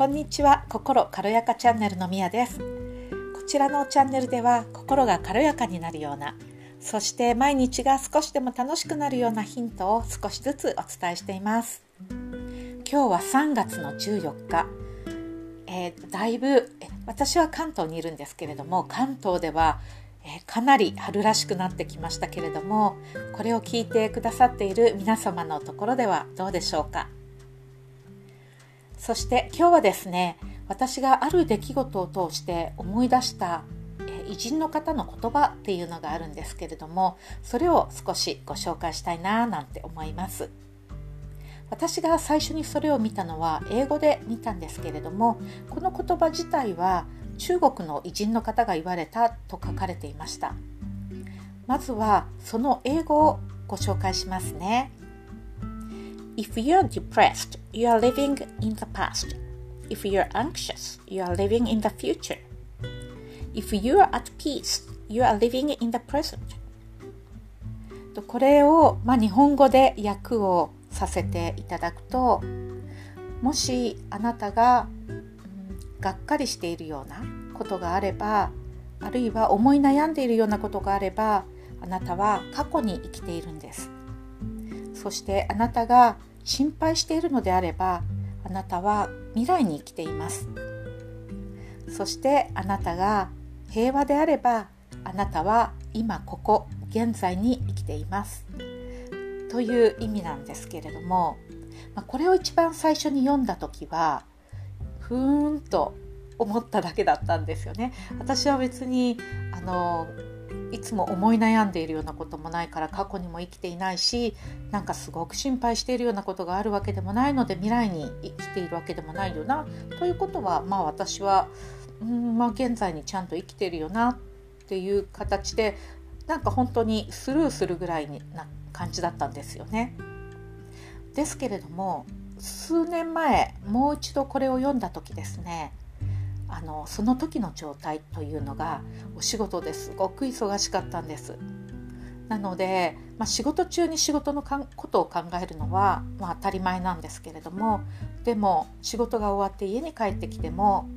こんにちは心軽やかチャンネルのみやです。こちらのチャンネルでは心が軽やかになるようなそして毎日が少しでも楽しくなるようなヒントを少しずつお伝えしています。今日は3月の14日、えー、だいぶ私は関東にいるんですけれども関東ではえかなり春らしくなってきましたけれどもこれを聞いてくださっている皆様のところではどうでしょうか？そして今日はですね私がある出来事を通して思い出した偉人の方の言葉っていうのがあるんですけれどもそれを少しご紹介したいななんて思います。私が最初にそれを見たのは英語で見たんですけれどもこの言葉自体は中国の偉人の方が言われたと書かれていました。まずはその英語をご紹介しますね。If you're depressed, you are living in the past. If you're anxious, you are living in the future. If you are at peace, you are living in the present. これを、まあ、日本語で訳をさせていただくともしあなたが、うん、がっかりしているようなことがあればあるいは思い悩んでいるようなことがあればあなたは過去に生きているんですそしてあなたが心配しているのであればあなたは未来に生きていますそしてあなたが平和であればあなたは今ここ現在に生きていますという意味なんですけれども、ま、これを一番最初に読んだ時はふーんと思っただけだったんですよね。私は別にあのいつも思い悩んでいるようなこともないから過去にも生きていないしなんかすごく心配しているようなことがあるわけでもないので未来に生きているわけでもないよなということはまあ私はうんまあ現在にちゃんと生きてるよなっていう形でなんか本当にスルーするぐらいな感じだったんですよね。ですけれども数年前もう一度これを読んだ時ですねあのその時の状態というのがお仕事ですごく忙しかったんです。なので、まあ、仕事中に仕事のことを考えるのは、まあ、当たり前なんですけれどもでも仕事が終わって家に帰ってきても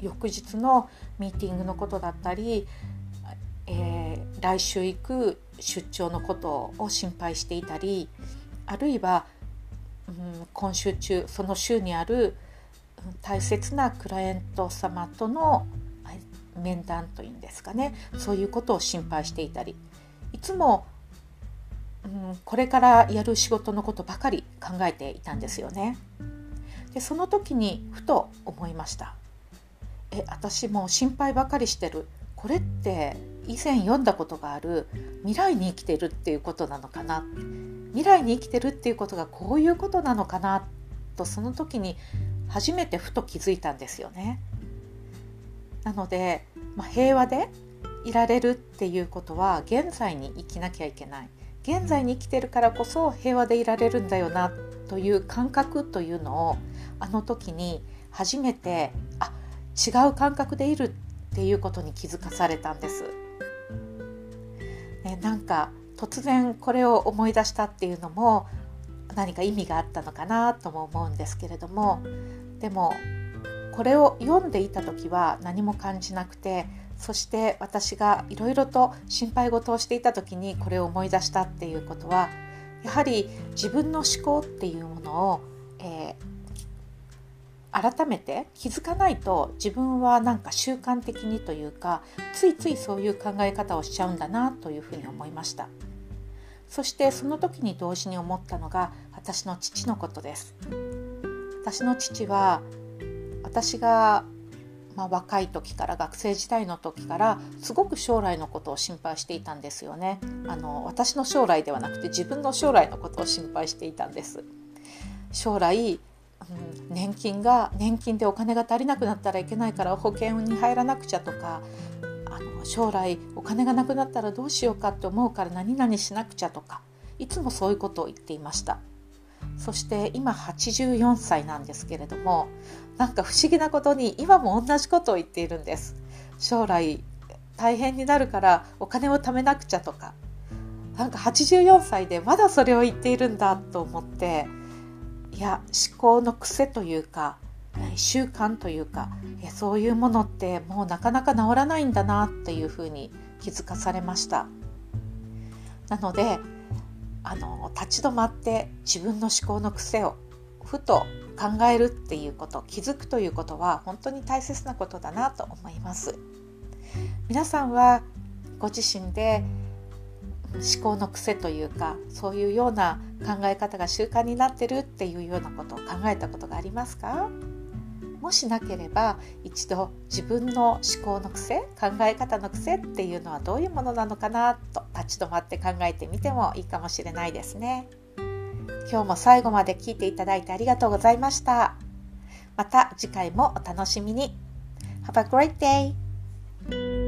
翌日のミーティングのことだったり、えー、来週行く出張のことを心配していたりあるいは、うん、今週中その週にある大切なクライアント様との面談というんですかね。そういうことを心配していたり。いつも、うん、これからやる仕事のことばかり考えていたんですよね。でその時にふと思いました。え私も心配ばかりしてる。これって以前読んだことがある未来に生きてるっていうことなのかな。未来に生きてるっていうことがこういうことなのかな。とその時に初めてふと気づいたんですよね。なので、まあ、平和でいられるっていうことは現在に生きなきゃいけない現在に生きてるからこそ平和でいられるんだよなという感覚というのをあの時に初めてあ違う感覚でいるっていうことに気づかされたんです。ね、なんか突然これを思い出したっていうのも何か意味があったのかなとも思うんですけれどもでもこれを読んでいた時は何も感じなくてそして私がいろいろと心配事をしていた時にこれを思い出したっていうことはやはり自分の思考っていうものを、えー、改めて気づかないと自分はなんか習慣的にというかついついそういう考え方をしちゃうんだなというふうに思いました。そしてその時に同時に思ったのが私の父のことです。私の父は私が、まあ、若い時から学生時代の時からすごく将来のことを心配していたんですよね。あの私の将来ではなくて自分の将来のことを心配していたんです。将来、うん、年金が年金でお金が足りなくなったらいけないから保険に入らなくちゃとかあの将来お金がなくなったらどうしようかって思うから何々しなくちゃとかいつもそういうことを言っていました。そして今84歳なんですけれどもなんか不思議なことに今も同じことを言っているんです。将来大変になるからお金を貯めなくちゃとか。なんか84歳でまだそれを言っているんだと思っていや思考の癖というか習慣というかそういうものってもうなかなか治らないんだなっていうふうに気づかされました。なのであの立ち止まって自分の思考の癖をふと考えるっていうこと気づくということは本当に大切なことだなと思います。皆さんはご自身で思考の癖というかそういうような考え方が習慣になってるっていうようなことを考えたことがありますか？もしなければ一度自分の思考の癖考え方の癖っていうのはどういうものなのかなと立ち止まって考えてみてもいいかもしれないですね。今日も最後まで聞いていただいてありがとうございました。また次回もお楽しみに。Have a great day!